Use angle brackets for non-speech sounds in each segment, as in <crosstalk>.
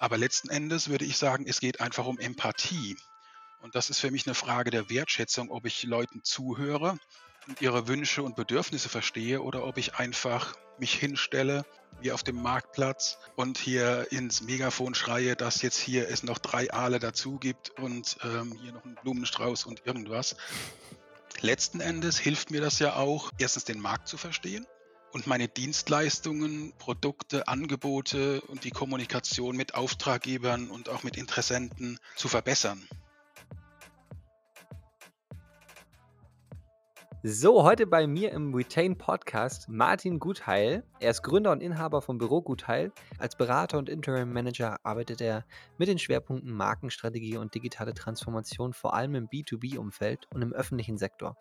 Aber letzten Endes würde ich sagen, es geht einfach um Empathie. Und das ist für mich eine Frage der Wertschätzung, ob ich Leuten zuhöre und ihre Wünsche und Bedürfnisse verstehe oder ob ich einfach mich hinstelle wie auf dem Marktplatz und hier ins Megafon schreie, dass jetzt hier es noch drei Aale dazu gibt und ähm, hier noch einen Blumenstrauß und irgendwas. Letzten Endes hilft mir das ja auch, erstens den Markt zu verstehen und meine Dienstleistungen, Produkte, Angebote und die Kommunikation mit Auftraggebern und auch mit Interessenten zu verbessern. So, heute bei mir im Retain Podcast Martin Gutheil. Er ist Gründer und Inhaber vom Büro Gutheil. Als Berater und Interim Manager arbeitet er mit den Schwerpunkten Markenstrategie und digitale Transformation vor allem im B2B-Umfeld und im öffentlichen Sektor.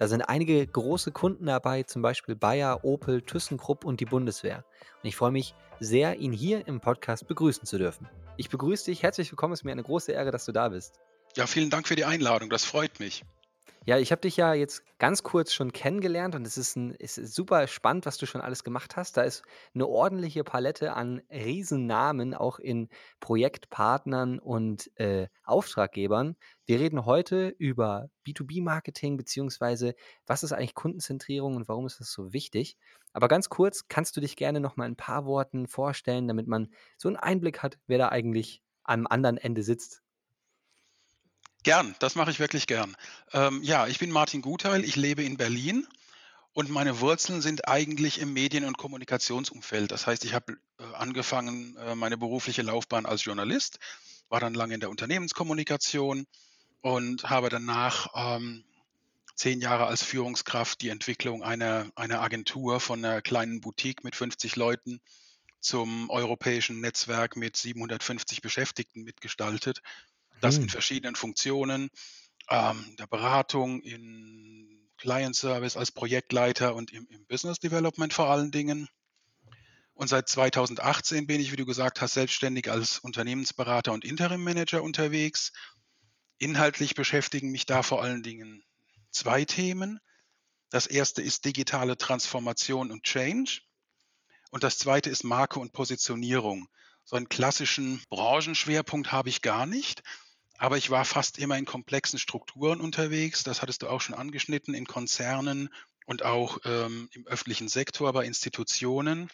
Da sind einige große Kunden dabei, zum Beispiel Bayer, Opel, ThyssenKrupp und die Bundeswehr. Und ich freue mich sehr, ihn hier im Podcast begrüßen zu dürfen. Ich begrüße dich, herzlich willkommen, es ist mir eine große Ehre, dass du da bist. Ja, vielen Dank für die Einladung, das freut mich. Ja, ich habe dich ja jetzt ganz kurz schon kennengelernt und es ist, ein, es ist super spannend, was du schon alles gemacht hast. Da ist eine ordentliche Palette an Riesennamen, auch in Projektpartnern und äh, Auftraggebern. Wir reden heute über B2B-Marketing, beziehungsweise was ist eigentlich Kundenzentrierung und warum ist das so wichtig. Aber ganz kurz, kannst du dich gerne noch mal ein paar Worten vorstellen, damit man so einen Einblick hat, wer da eigentlich am anderen Ende sitzt Gern, das mache ich wirklich gern. Ähm, ja, ich bin Martin Gutheil, ich lebe in Berlin und meine Wurzeln sind eigentlich im Medien- und Kommunikationsumfeld. Das heißt, ich habe äh, angefangen äh, meine berufliche Laufbahn als Journalist, war dann lange in der Unternehmenskommunikation und habe danach ähm, zehn Jahre als Führungskraft die Entwicklung einer, einer Agentur von einer kleinen Boutique mit 50 Leuten zum europäischen Netzwerk mit 750 Beschäftigten mitgestaltet das in hm. verschiedenen Funktionen, ähm, der Beratung, in Client Service als Projektleiter und im, im Business Development vor allen Dingen. Und seit 2018 bin ich, wie du gesagt hast, selbstständig als Unternehmensberater und Interim Manager unterwegs. Inhaltlich beschäftigen mich da vor allen Dingen zwei Themen. Das erste ist digitale Transformation und Change. Und das zweite ist Marke und Positionierung. So einen klassischen Branchenschwerpunkt habe ich gar nicht, aber ich war fast immer in komplexen Strukturen unterwegs. Das hattest du auch schon angeschnitten, in Konzernen und auch ähm, im öffentlichen Sektor bei Institutionen.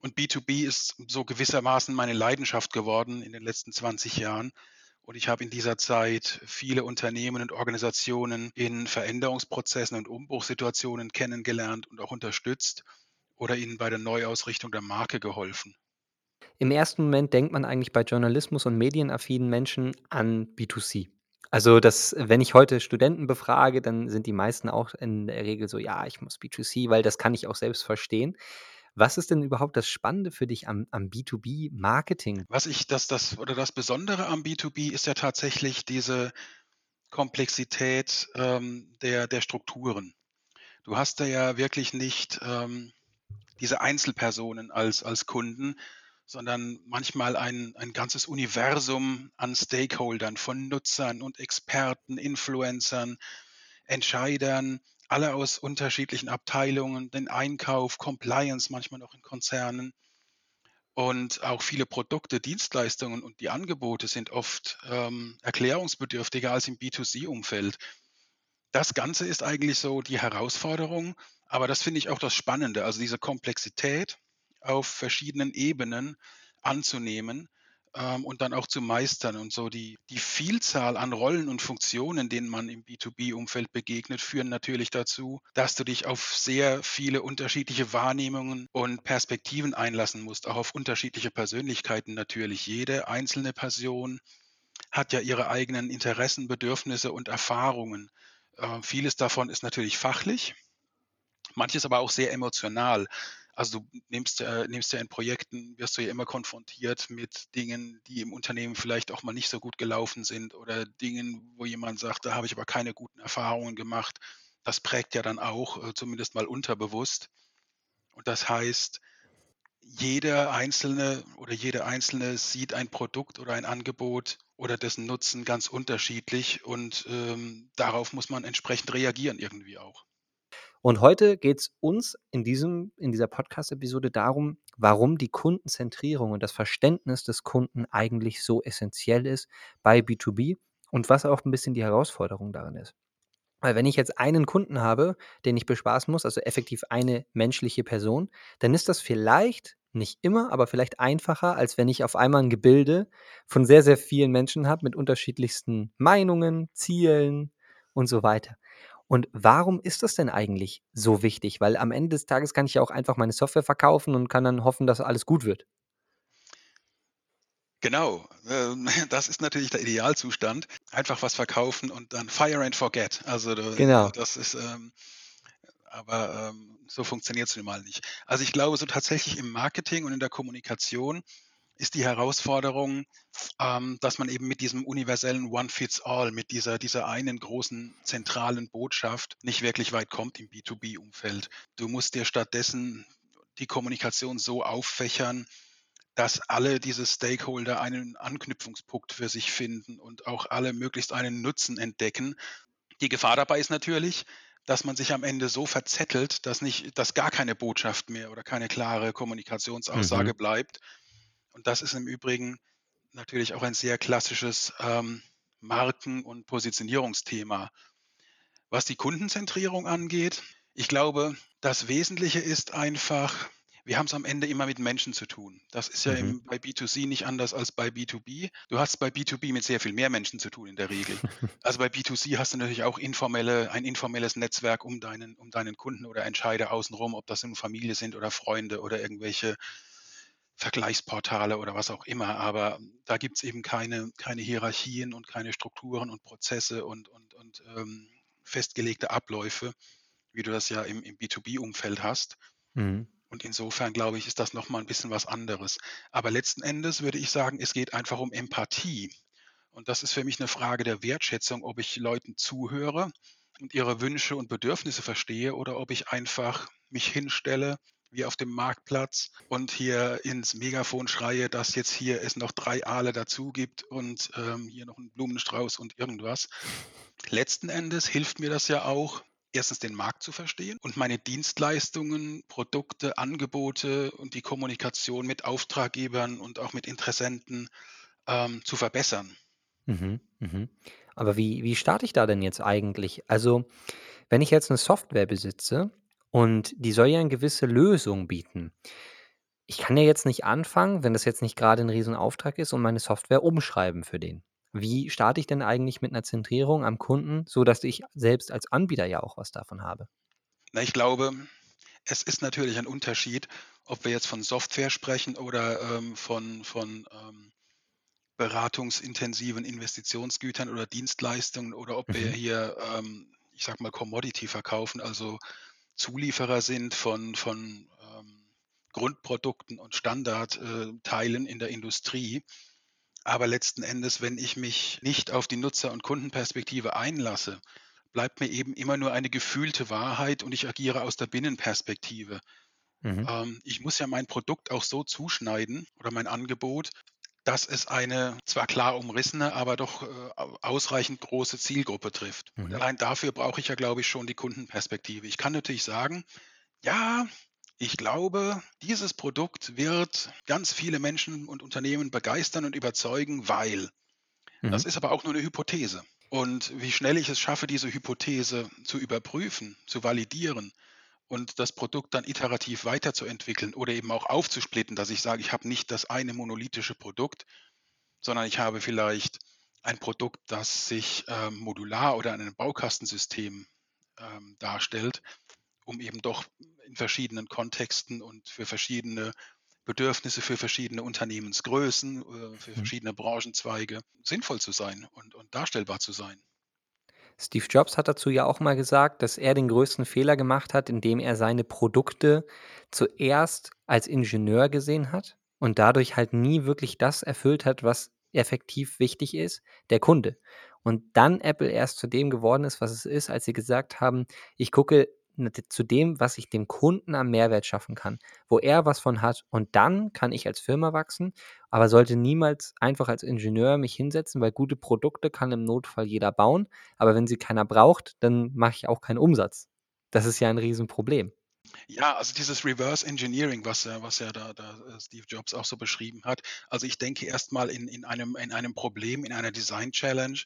Und B2B ist so gewissermaßen meine Leidenschaft geworden in den letzten 20 Jahren. Und ich habe in dieser Zeit viele Unternehmen und Organisationen in Veränderungsprozessen und Umbruchssituationen kennengelernt und auch unterstützt oder ihnen bei der Neuausrichtung der Marke geholfen. Im ersten Moment denkt man eigentlich bei Journalismus und medienaffinen Menschen an B2C. Also, das wenn ich heute Studenten befrage, dann sind die meisten auch in der Regel so: „Ja, ich muss B2C, weil das kann ich auch selbst verstehen.“ Was ist denn überhaupt das Spannende für dich am am B2B-Marketing? Was ich das das oder das Besondere am B2B ist ja tatsächlich diese Komplexität, ähm, der der Strukturen. Du hast da ja wirklich nicht, ähm, diese Einzelpersonen als als Kunden, sondern manchmal ein, ein ganzes Universum an Stakeholdern, von Nutzern und Experten, Influencern, Entscheidern, alle aus unterschiedlichen Abteilungen, den Einkauf, Compliance, manchmal noch in Konzernen. Und auch viele Produkte, Dienstleistungen und die Angebote sind oft ähm, erklärungsbedürftiger als im B2C-Umfeld. Das Ganze ist eigentlich so die Herausforderung, aber das finde ich auch das Spannende, also diese Komplexität auf verschiedenen Ebenen anzunehmen ähm, und dann auch zu meistern. Und so die, die Vielzahl an Rollen und Funktionen, denen man im B2B-Umfeld begegnet, führen natürlich dazu, dass du dich auf sehr viele unterschiedliche Wahrnehmungen und Perspektiven einlassen musst, auch auf unterschiedliche Persönlichkeiten natürlich. Jede einzelne Person hat ja ihre eigenen Interessen, Bedürfnisse und Erfahrungen. Äh, vieles davon ist natürlich fachlich, manches aber auch sehr emotional. Also du nimmst, äh, nimmst ja in Projekten, wirst du ja immer konfrontiert mit Dingen, die im Unternehmen vielleicht auch mal nicht so gut gelaufen sind oder Dingen, wo jemand sagt, da habe ich aber keine guten Erfahrungen gemacht. Das prägt ja dann auch, äh, zumindest mal unterbewusst. Und das heißt, jeder Einzelne oder jede Einzelne sieht ein Produkt oder ein Angebot oder dessen Nutzen ganz unterschiedlich und ähm, darauf muss man entsprechend reagieren irgendwie auch. Und heute geht es uns in, diesem, in dieser Podcast-Episode darum, warum die Kundenzentrierung und das Verständnis des Kunden eigentlich so essentiell ist bei B2B und was auch ein bisschen die Herausforderung darin ist. Weil wenn ich jetzt einen Kunden habe, den ich bespaßen muss, also effektiv eine menschliche Person, dann ist das vielleicht nicht immer, aber vielleicht einfacher, als wenn ich auf einmal ein Gebilde von sehr, sehr vielen Menschen habe mit unterschiedlichsten Meinungen, Zielen und so weiter. Und warum ist das denn eigentlich so wichtig? Weil am Ende des Tages kann ich ja auch einfach meine Software verkaufen und kann dann hoffen, dass alles gut wird. Genau, ähm, <laughs> das ist natürlich der Idealzustand. Einfach was verkaufen und dann fire and forget. Also Genau. das ist, ähm, aber ähm, so funktioniert es nun mal nicht. Also ich glaube, so tatsächlich im Marketing und in der Kommunikation ist die Herausforderung, ähm, dass man eben mit diesem universellen One-Fits-All, mit dieser, dieser einen großen zentralen Botschaft nicht wirklich weit kommt im B2B-Umfeld. Du musst dir stattdessen die Kommunikation so auffächern, dass alle diese Stakeholder einen Anknüpfungspunkt für sich finden und auch alle möglichst einen Nutzen entdecken. Die Gefahr dabei ist natürlich, dass man sich am Ende so verzettelt, dass nicht, dass gar keine Botschaft mehr oder keine klare Kommunikationsaussage Mhm. bleibt. Und das ist im Übrigen natürlich auch ein sehr klassisches ähm, Marken- und Positionierungsthema. Was die Kundenzentrierung angeht, ich glaube, das Wesentliche ist einfach, wir haben es am Ende immer mit Menschen zu tun. Das ist ja Mhm. im, bei B2C nicht anders als bei B2B. Du hast bei B2B mit sehr viel mehr Menschen zu tun in der Regel. <laughs> Also bei B2C hast du natürlich auch informelle, ein informelles Netzwerk um deinen, um deinen Kunden oder Entscheider außenrum, ob das nun Familie sind oder Freunde oder irgendwelche Vergleichsportale oder was auch immer. Aber da gibt es eben keine, keine Hierarchien und keine Strukturen und Prozesse und, und, und ähm, festgelegte Abläufe, wie du das ja im, im B2B-Umfeld hast. Mhm. Und insofern glaube ich, ist das nochmal ein bisschen was anderes. Aber letzten Endes würde ich sagen, es geht einfach um Empathie. Und das ist für mich eine Frage der Wertschätzung, ob ich Leuten zuhöre und ihre Wünsche und Bedürfnisse verstehe oder ob ich einfach mich hinstelle wie auf dem Marktplatz und hier ins Megafon schreie, dass jetzt hier es noch drei Aale dazu gibt und ähm, hier noch einen Blumenstrauß und irgendwas. Letzten Endes hilft mir das ja auch, erstens den Markt zu verstehen und meine Dienstleistungen, Produkte, Angebote und die Kommunikation mit Auftraggebern und auch mit Interessenten ähm, zu verbessern. Mhm. Mhm. Aber wie, wie starte ich da denn jetzt eigentlich? Also, wenn ich jetzt eine Software besitze und die soll ja eine gewisse Lösung bieten. Ich kann ja jetzt nicht anfangen, wenn das jetzt nicht gerade ein Riesenauftrag ist und meine Software umschreiben für den. Wie starte ich denn eigentlich mit einer Zentrierung am Kunden, sodass ich selbst als Anbieter ja auch was davon habe? Na, ich glaube, es ist natürlich ein Unterschied, ob wir jetzt von Software sprechen oder ähm, von, von ähm, beratungsintensiven Investitionsgütern oder Dienstleistungen oder ob wir Mhm. hier, ähm, ich sag mal, Commodity verkaufen, also Zulieferer sind von, von ähm, Grundprodukten und Standardteilen in der Industrie. Aber letzten Endes, wenn ich mich nicht auf die Nutzer- und Kundenperspektive einlasse, bleibt mir eben immer nur eine gefühlte Wahrheit und ich agiere aus der Binnenperspektive. Mhm. Ähm, ich muss ja mein Produkt auch so zuschneiden oder mein Angebot, dass es eine zwar klar umrissene, aber doch äh, au- ausreichend große Zielgruppe trifft. Und Mhm. allein dafür brauche ich ja, glaube ich, schon die Kundenperspektive. Ich kann natürlich sagen, ja, ich glaube, dieses Produkt wird ganz viele Menschen und Unternehmen begeistern und überzeugen, weil. Das Mhm. ist aber auch nur eine Hypothese. Und wie schnell ich es schaffe, diese Hypothese zu überprüfen, zu validieren und das Produkt dann iterativ weiterzuentwickeln oder eben auch aufzusplitten, dass ich sage, ich habe nicht das eine monolithische Produkt, sondern ich habe vielleicht ein Produkt, das sich ähm, modular oder in einem Baukastensystem ähm, darstellt, um eben doch in verschiedenen Kontexten und für verschiedene Bedürfnisse, für verschiedene Unternehmensgrößen, äh, für Mhm. verschiedene Branchenzweige sinnvoll zu sein und, und darstellbar zu sein. Steve Jobs hat dazu ja auch mal gesagt, dass er den größten Fehler gemacht hat, indem er seine Produkte zuerst als Ingenieur gesehen hat und dadurch halt nie wirklich das erfüllt hat, was effektiv wichtig ist, der Kunde. Und dann Apple erst zu dem geworden ist, was es ist, als sie gesagt haben, ich gucke zu dem, was ich dem Kunden am Mehrwert schaffen kann, wo er was von hat. Und dann kann ich als Firma wachsen, aber sollte niemals einfach als Ingenieur mich hinsetzen, weil gute Produkte kann im Notfall jeder bauen. Aber wenn sie keiner braucht, dann mache ich auch keinen Umsatz. Das ist ja ein Riesenproblem. Ja, also dieses Reverse Engineering, was ja was ja da da, äh, Steve Jobs auch so beschrieben hat. Also, ich denke erst mal in in einem in einem Problem, in einer Design Challenge,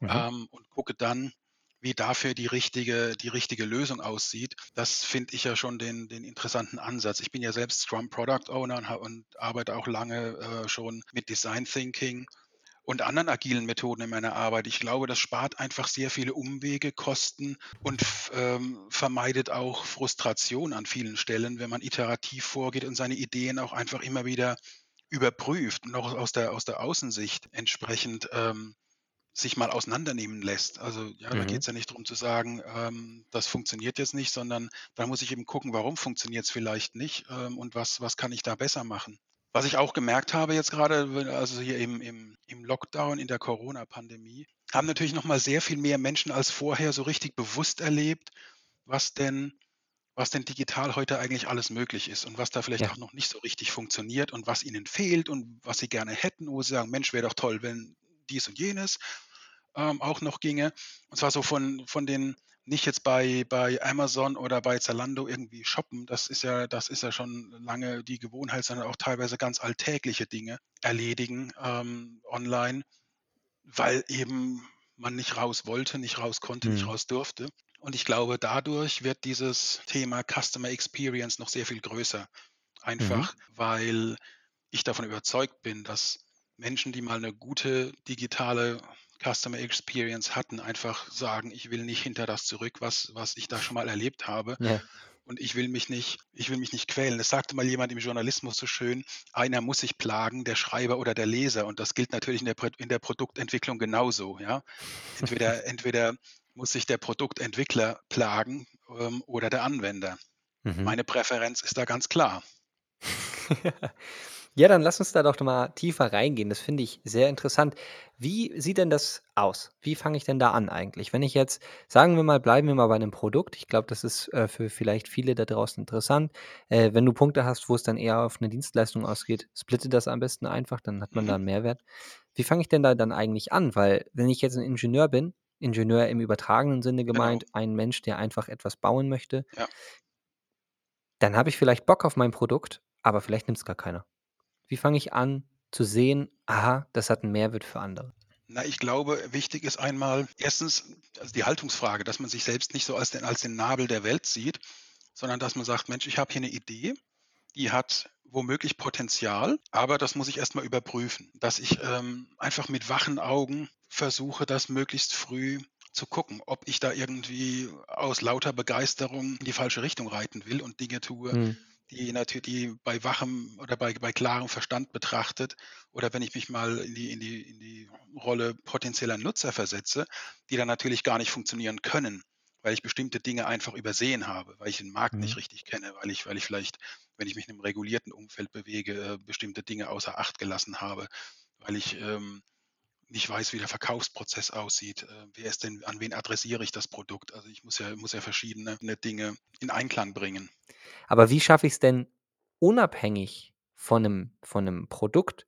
Mhm. ähm, und gucke dann, wie dafür die richtige die richtige Lösung aussieht. Das finde ich ja schon den den interessanten Ansatz. Ich bin ja selbst Scrum Product Owner und und arbeite auch lange, äh, schon mit Design Thinking und anderen agilen Methoden in meiner Arbeit. Ich glaube, das spart einfach sehr viele Umwege, Kosten und ähm, vermeidet auch Frustration an vielen Stellen, wenn man iterativ vorgeht und seine Ideen auch einfach immer wieder überprüft und auch aus der aus der Außensicht entsprechend, ähm, sich mal auseinandernehmen lässt. Also, ja, da Mhm. geht's ja nicht drum zu sagen, ähm, das funktioniert jetzt nicht, sondern da muss ich eben gucken, warum funktioniert's vielleicht nicht, ähm, und was was kann ich da besser machen? Was ich auch gemerkt habe jetzt grade, w also hier im im im Lockdown, in der Corona-Pandemie, haben natürlich noch mal sehr viel mehr Menschen als vorher so richtig bewusst erlebt, was denn was denn digital heute eigentlich alles möglich ist und was da vielleicht Ja. auch noch nicht so richtig funktioniert und was ihnen fehlt und was sie gerne hätten, wo sie sagen: „Mensch, wäre doch toll, wenn dies und jenes, ähm, auch noch ginge.“ Und zwar so von von den nicht jetzt bei bei Amazon oder bei Zalando irgendwie shoppen, das ist ja das ist ja schon lange die Gewohnheit, sondern auch teilweise ganz alltägliche Dinge erledigen, ähm, online, weil eben man nicht raus wollte, nicht raus konnte, nicht Mhm. raus durfte. Und ich glaube, dadurch wird dieses Thema Customer Experience noch sehr viel größer. Mhm. Einfach, weil ich davon überzeugt bin, dass Menschen, die mal 'ne gute digitale Customer Experience hatten, einfach sagen: „Ich will nicht hinter das zurück, was was ich da schon mal erlebt habe. Ja. Und ich will mich nicht ich will mich nicht quälen.“ Es sagte mal jemand im Journalismus so schön: „Einer muss sich plagen, der Schreiber oder der Leser.“ Und das gilt natürlich in der in der Produktentwicklung genauso, ja? Entweder <laughs> entweder muss sich der Produktentwickler plagen, ähm, oder der Anwender. Mhm. Meine Präferenz ist da ganz klar. <laughs> Ja, dann lass uns da doch mal tiefer reingehen. Das finde ich sehr interessant. Wie sieht denn das aus? Wie fange ich denn da an eigentlich? Wenn ich jetzt sagen wir mal, bleiben wir mal bei 'nem Produkt. Ich glaube, das ist, äh, für vielleicht viele da draußen interessant. Äh, wenn du Punkte hast, wo es dann eher auf 'ne Dienstleistung ausgeht, splitte das am besten einfach, dann hat man da Mhm. 'n Mehrwert. Wie fange ich denn da dann eigentlich an? Weil wenn ich jetzt 'n Ingenieur bin, Ingenieur im übertragenen Sinne Genau. gemeint, ein Mensch, der einfach etwas bauen möchte Ja. dann habe ich vielleicht Bock auf mein Produkt, aber vielleicht nimmt's gar keiner. Wie fange ich an zu sehen: „Aha, das hat 'n Mehrwert für andere?“ Na, ich glaube, wichtig ist einmal 1. also die Haltungsfrage, dass man sich selbst nicht so als den als den Nabel der Welt sieht, sondern dass man sagt: „Mensch, ich habe hier 'ne Idee, die hat womöglich Potenzial, aber das muss ich erst mal überprüfen.“ Dass ich, ähm, einfach mit wachen Augen versuche, das möglichst früh zu gucken, ob ich da irgendwie aus lauter Begeisterung in die falsche Richtung reiten will und Dinge tue, Mhm. Die natür die bei wachem oder bei bei klarem Verstand betrachtet oder wenn ich mich mal in die in die in die Rolle potenzieller Nutzer versetze, die dann natürlich gar nicht funktionieren können, weil ich bestimmte Dinge einfach übersehen habe, weil ich den Markt nicht Mhm. richtig kenne, weil ich weil ich vielleicht, wenn ich mich in 'nem regulierten Umfeld bewege, äh, bestimmte Dinge außer Acht gelassen habe, weil ich, ähm, nicht weiß, wie der Verkaufsprozess aussieht. Äh, wer ist denn an wen adressiere ich das Produkt? Also, ich muss ja muss ja verschiedene, ne, Dinge in Einklang bringen. Aber wie schaffe ich's denn, unabhängig von 'nem von 'nem Produkt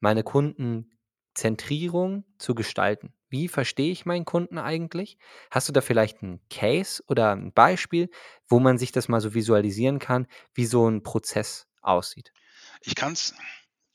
meine Kundenzentrierung zu gestalten? Wie verstehe ich meinen Kunden eigentlich? Hast du da vielleicht 'n Case oder 'n Beispiel, wo man sich das mal so visualisieren kann, wie so 'n Prozess aussieht? Ich kann's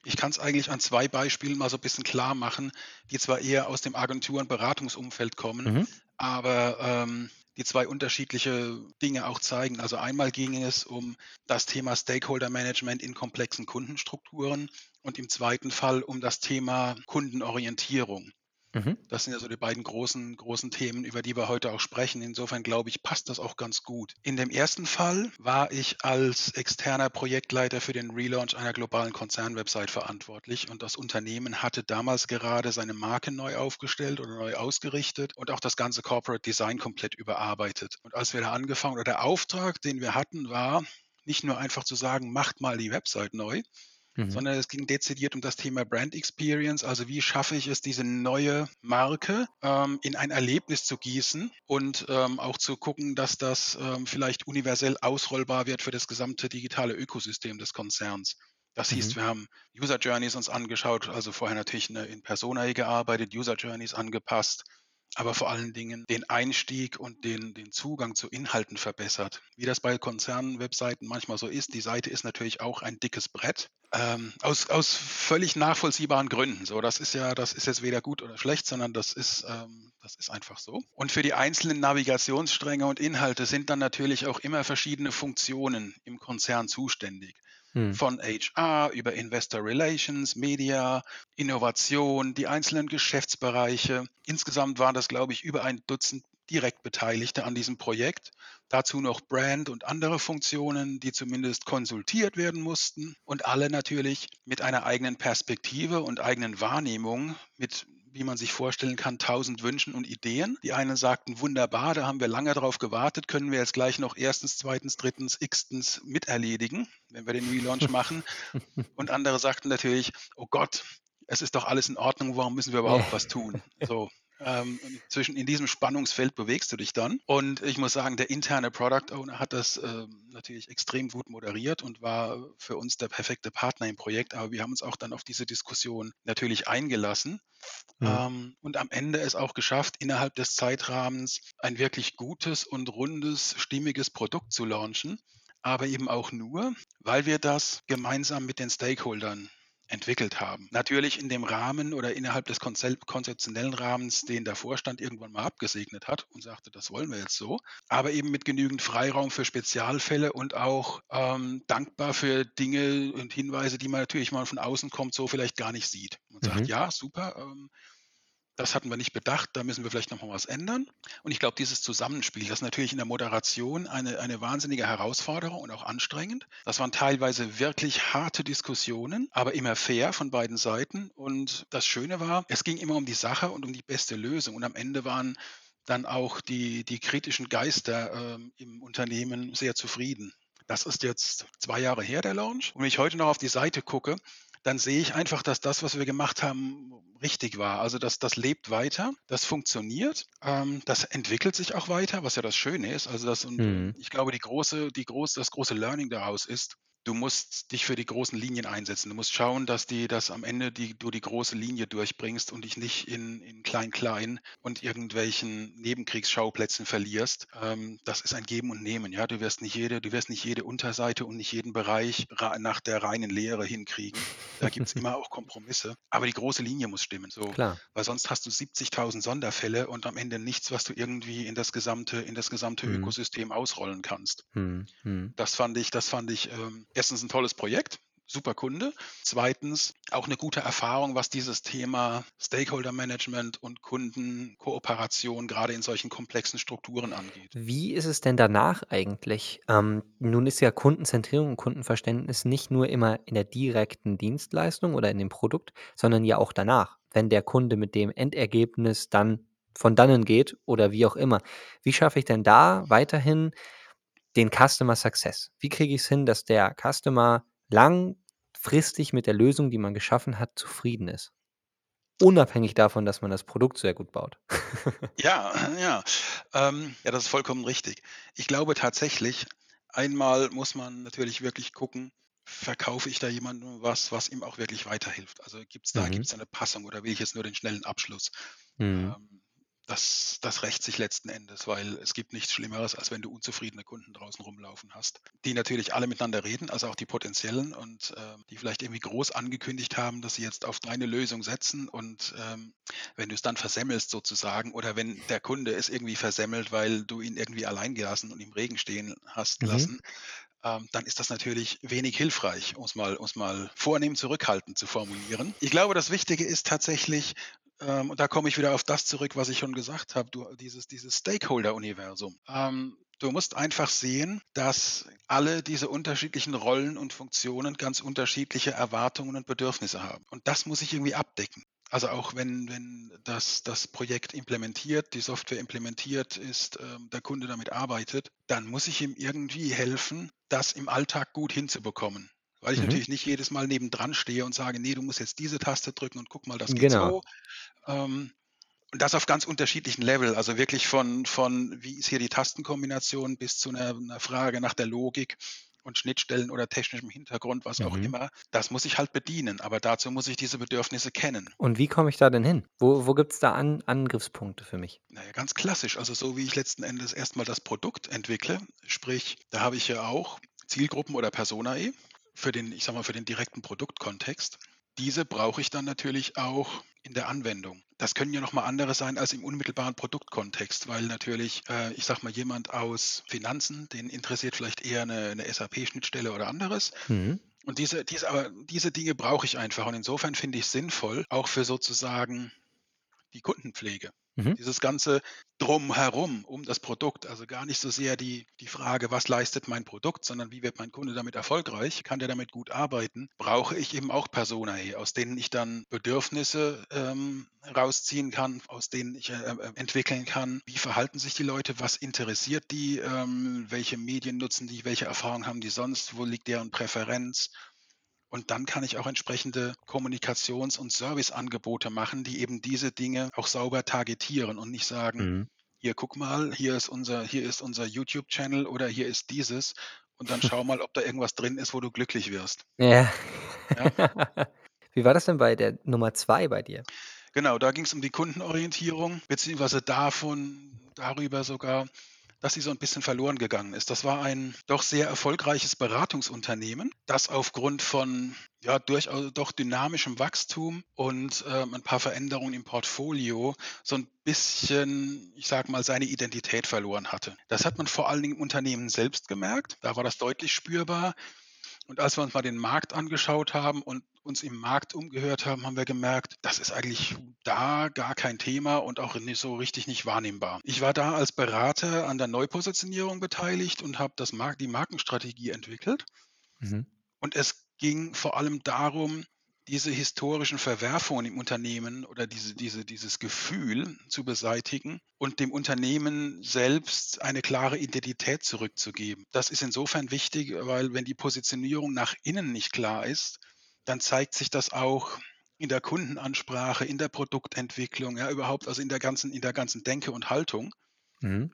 ich kann's eigentlich an 2 Beispielen mal so bisschen klarmachen, die zwar eher aus dem Agentur und Beratungsumfeld kommen, Mhm. aber, ähm, die 2 unterschiedliche Dinge auch zeigen. Also, einmal ging es um das Thema Stakeholder Management in komplexen Kundenstrukturen und im 2. Fall um das Thema Kundenorientierung. Mhm. Das sind ja so die beiden großen großen Themen, über die wir heute auch sprechen. Insofern glaube ich, passt das auch ganz gut. In dem 1. Fall war ich als externer Projektleiter für den Relaunch einer globalen Konzernwebsite verantwortlich und das Unternehmen hatte damals gerade seine Marke neu aufgestellt oder neu ausgerichtet und auch das ganze Corporate Design komplett überarbeitet. Und als wir da angefangen oder der Auftrag, den wir hatten, war, nicht nur einfach zu sagen: „Macht mal die Website neu“, Mhm. sondern es ging dezidiert um das Thema Brand Experience. Also, wie schaffe ich es, diese neue Marke, ähm, in ein Erlebnis zu gießen und, ähm, auch zu gucken, dass das, ähm, vielleicht universell ausrollbar wird für das gesamte digitale Ökosystem des Konzerns. Das hieß, Mhm. wir haben User Journeys uns angeschaut, also vorher natürlich, ne, in Personae gearbeitet, User Journeys angepasst, aber vor allen Dingen den Einstieg und den, den Zugang zu Inhalten verbessert. Wie das bei Konzernwebseiten manchmal so ist, die Seite ist natürlich auch ein dickes Brett. Ähm, aus, aus völlig nachvollziehbaren Gründen. So, das ist ja, das ist jetzt weder gut oder schlecht, sondern das ist, ähm, das ist einfach so. Und für die einzelnen Navigationsstränge und Inhalte sind dann natürlich auch immer verschiedene Funktionen im Konzern zuständig. Hm. Von HR über Investor Relations, Media, Innovation, die einzelnen Geschäftsbereiche. Insgesamt waren das, glaube ich, über ein Dutzend direkt Beteiligte an diesem Projekt. Dazu noch Brand und andere Funktionen, die zumindest konsultiert werden mussten und alle natürlich mit einer eigenen Perspektive und eigenen Wahrnehmung, mit wie man sich vorstellen kann, tausend Wünschen und Ideen. Die einen sagten, wunderbar, da haben wir lange darauf gewartet, können wir jetzt gleich noch erstens, zweitens, drittens, xtens miterledigen, wenn wir den Relaunch machen. <laughs> Und andere sagten natürlich, oh Gott, es ist doch alles in Ordnung, warum müssen wir überhaupt was tun? <laughs> So, ähm, zwischen in diesem Spannungsfeld bewegst du dich dann. Und ich muss sagen, der interne Product Owner hat das äh, natürlich extrem gut moderiert und war für uns der perfekte Partner im Projekt. Aber wir haben uns auch dann auf diese Diskussion natürlich eingelassen mhm. ähm, und am Ende es auch geschafft, innerhalb des Zeitrahmens ein wirklich gutes und rundes, stimmiges Produkt zu launchen aber eben auch nur, weil wir das gemeinsam mit den Stakeholdern entwickelt haben. Natürlich in dem Rahmen oder innerhalb des konzeptionellen Rahmens, den der Vorstand irgendwann mal abgesegnet hat und sagte, das wollen wir jetzt so, aber eben mit genügend Freiraum für Spezialfälle und auch ähm, dankbar für Dinge und Hinweise, die man natürlich mal von außen kommt, so vielleicht gar nicht sieht. Man mhm. sagt, ja, super, ähm, das hatten wir nicht bedacht, da müssen wir vielleicht noch mal was ändern. Und ich glaube, dieses Zusammenspiel, das ist natürlich in der Moderation eine, eine wahnsinnige Herausforderung und auch anstrengend. Das waren teilweise wirklich harte Diskussionen, aber immer fair von beiden Seiten. Und das Schöne war, es ging immer um die Sache und um die beste Lösung. Und am Ende waren dann auch die, die kritischen Geister äh, im Unternehmen sehr zufrieden. Das ist jetzt zwei Jahre her, der Launch. Und wenn ich heute noch auf die Seite gucke, dann sehe ich einfach, dass das, was wir gemacht haben, richtig war. Also dass das lebt weiter, das funktioniert, ähm, das entwickelt sich auch weiter, was ja das Schöne ist. Also das und mhm. ich glaube, die große, die große, das große Learning daraus ist, du musst dich für die großen Linien einsetzen. Du musst schauen, dass die, dass am Ende die, du die große Linie durchbringst und dich nicht in, in klein-klein und irgendwelchen Nebenkriegsschauplätzen verlierst. Ähm, das ist ein Geben und Nehmen. Ja, du wirst nicht jede, du wirst nicht jede Unterseite und nicht jeden Bereich nach der reinen Lehre hinkriegen. Da gibt es immer auch Kompromisse. Aber die große Linie muss stimmen. So, Klar. Weil sonst hast du 70.000 Sonderfälle und am Ende nichts, was du irgendwie in das gesamte, in das gesamte hm. Ökosystem ausrollen kannst. Hm. Hm. Das fand ich, das fand ich ähm, erstens ein tolles Projekt, super Kunde. Zweitens auch eine gute Erfahrung, was dieses Thema Stakeholder Management und Kundenkooperation gerade in solchen komplexen Strukturen angeht. Wie ist es denn danach eigentlich? Ähm, nun ist ja Kundenzentrierung und Kundenverständnis nicht nur immer in der direkten Dienstleistung oder in dem Produkt, sondern ja auch danach, wenn der Kunde mit dem Endergebnis dann von dannen geht oder wie auch immer. Wie schaffe ich denn da weiterhin den Customer Success. Wie kriege ich es hin, dass der Customer langfristig mit der Lösung, die man geschaffen hat, zufrieden ist? Unabhängig davon, dass man das Produkt sehr gut baut. <laughs> ja, ja. Ähm, ja, das ist vollkommen richtig. Ich glaube tatsächlich, einmal muss man natürlich wirklich gucken, verkaufe ich da jemandem was, was ihm auch wirklich weiterhilft? Also gibt es da, mhm. eine Passung oder will ich jetzt nur den schnellen Abschluss? Mhm. Ähm, das, das rächt sich letzten Endes, weil es gibt nichts Schlimmeres, als wenn du unzufriedene Kunden draußen rumlaufen hast, die natürlich alle miteinander reden, also auch die potenziellen und äh, die vielleicht irgendwie groß angekündigt haben, dass sie jetzt auf deine Lösung setzen und ähm, wenn du es dann versemmelst sozusagen oder wenn der Kunde es irgendwie versemmelt, weil du ihn irgendwie allein gelassen und im Regen stehen hast mhm. lassen, ähm, dann ist das natürlich wenig hilfreich, um es mal, mal vornehm zurückhaltend zu formulieren. Ich glaube, das Wichtige ist tatsächlich, ähm, und da komme ich wieder auf das zurück, was ich schon gesagt habe, du, dieses, dieses Stakeholder-Universum. Ähm, du musst einfach sehen, dass alle diese unterschiedlichen Rollen und Funktionen ganz unterschiedliche Erwartungen und Bedürfnisse haben. Und das muss ich irgendwie abdecken. Also auch wenn, wenn das, das Projekt implementiert, die Software implementiert ist, ähm, der Kunde damit arbeitet, dann muss ich ihm irgendwie helfen, das im Alltag gut hinzubekommen. Weil ich mhm. natürlich nicht jedes Mal nebendran stehe und sage, nee, du musst jetzt diese Taste drücken und guck mal, das geht genau. so. Ähm, und das auf ganz unterschiedlichen Level. Also wirklich von, von wie ist hier die Tastenkombination bis zu einer, einer Frage nach der Logik und Schnittstellen oder technischem Hintergrund, was auch Mhm. immer. Das muss ich halt bedienen, aber dazu muss ich diese Bedürfnisse kennen. Und wie komme ich da denn hin? Wo wo gibt's da An Angriffspunkte für mich? Na ja, ganz klassisch. Also so wie ich letzten Endes erst mal das Produkt entwickle, sprich, da habe ich ja auch Zielgruppen oder Personae für den, ich sage mal, für den direkten Produktkontext. Diese brauche ich dann natürlich auch in der Anwendung. Das können ja noch mal andere sein als im unmittelbaren Produktkontext, weil natürlich, äh, ich sage mal, jemand aus Finanzen, den interessiert vielleicht eher eine, eine SAP-Schnittstelle oder anderes. Mhm. Und diese, diese, aber diese Dinge brauche ich einfach. Und insofern finde ich es sinnvoll, auch für sozusagen die Kundenpflege. Mhm. Dieses ganze Drumherum um das Produkt, also gar nicht so sehr die, die Frage, was leistet mein Produkt, sondern wie wird mein Kunde damit erfolgreich, kann der damit gut arbeiten, brauche ich eben auch Personae, aus denen ich dann Bedürfnisse ähm, rausziehen kann, aus denen ich äh, äh, entwickeln kann, wie verhalten sich die Leute, was interessiert die, ähm, welche Medien nutzen die, welche Erfahrungen haben die sonst, wo liegt deren Präferenz. Und dann kann ich auch entsprechende Kommunikations- und Serviceangebote machen, die eben diese Dinge auch sauber targetieren und nicht sagen, Mhm. hier guck mal, hier ist unser, hier ist unser YouTube-Channel oder hier ist dieses und dann schau mal, ob da irgendwas drin ist, wo du glücklich wirst. Ja. <laughs> Ja. Wie war das denn bei der Nummer 2 bei dir? Genau, da ging es um die Kundenorientierung, beziehungsweise davon, darüber sogar, dass sie so ein bisschen verloren gegangen ist. Das war ein doch sehr erfolgreiches Beratungsunternehmen, das aufgrund von ja, durchaus doch dynamischem Wachstum und ähm, ein paar Veränderungen im Portfolio so ein bisschen, ich sage mal, seine Identität verloren hatte. Das hat man vor allen Dingen im Unternehmen selbst gemerkt. Da war das deutlich spürbar. Und als wir uns mal den Markt angeschaut haben und uns im Markt umgehört haben, haben wir gemerkt, das ist eigentlich da gar kein Thema und auch nicht so richtig nicht wahrnehmbar. Ich war da als Berater an der Neupositionierung beteiligt und habe das Mark die Markenstrategie entwickelt. Mhm. Und es ging vor allem darum, diese historischen Verwerfungen im Unternehmen oder diese, diese, dieses Gefühl zu beseitigen und dem Unternehmen selbst eine klare Identität zurückzugeben. Das ist insofern wichtig, weil wenn die Positionierung nach innen nicht klar ist, dann zeigt sich das auch in der Kundenansprache, in der Produktentwicklung, ja überhaupt also in der ganzen, in der ganzen Denke und Haltung. Mhm.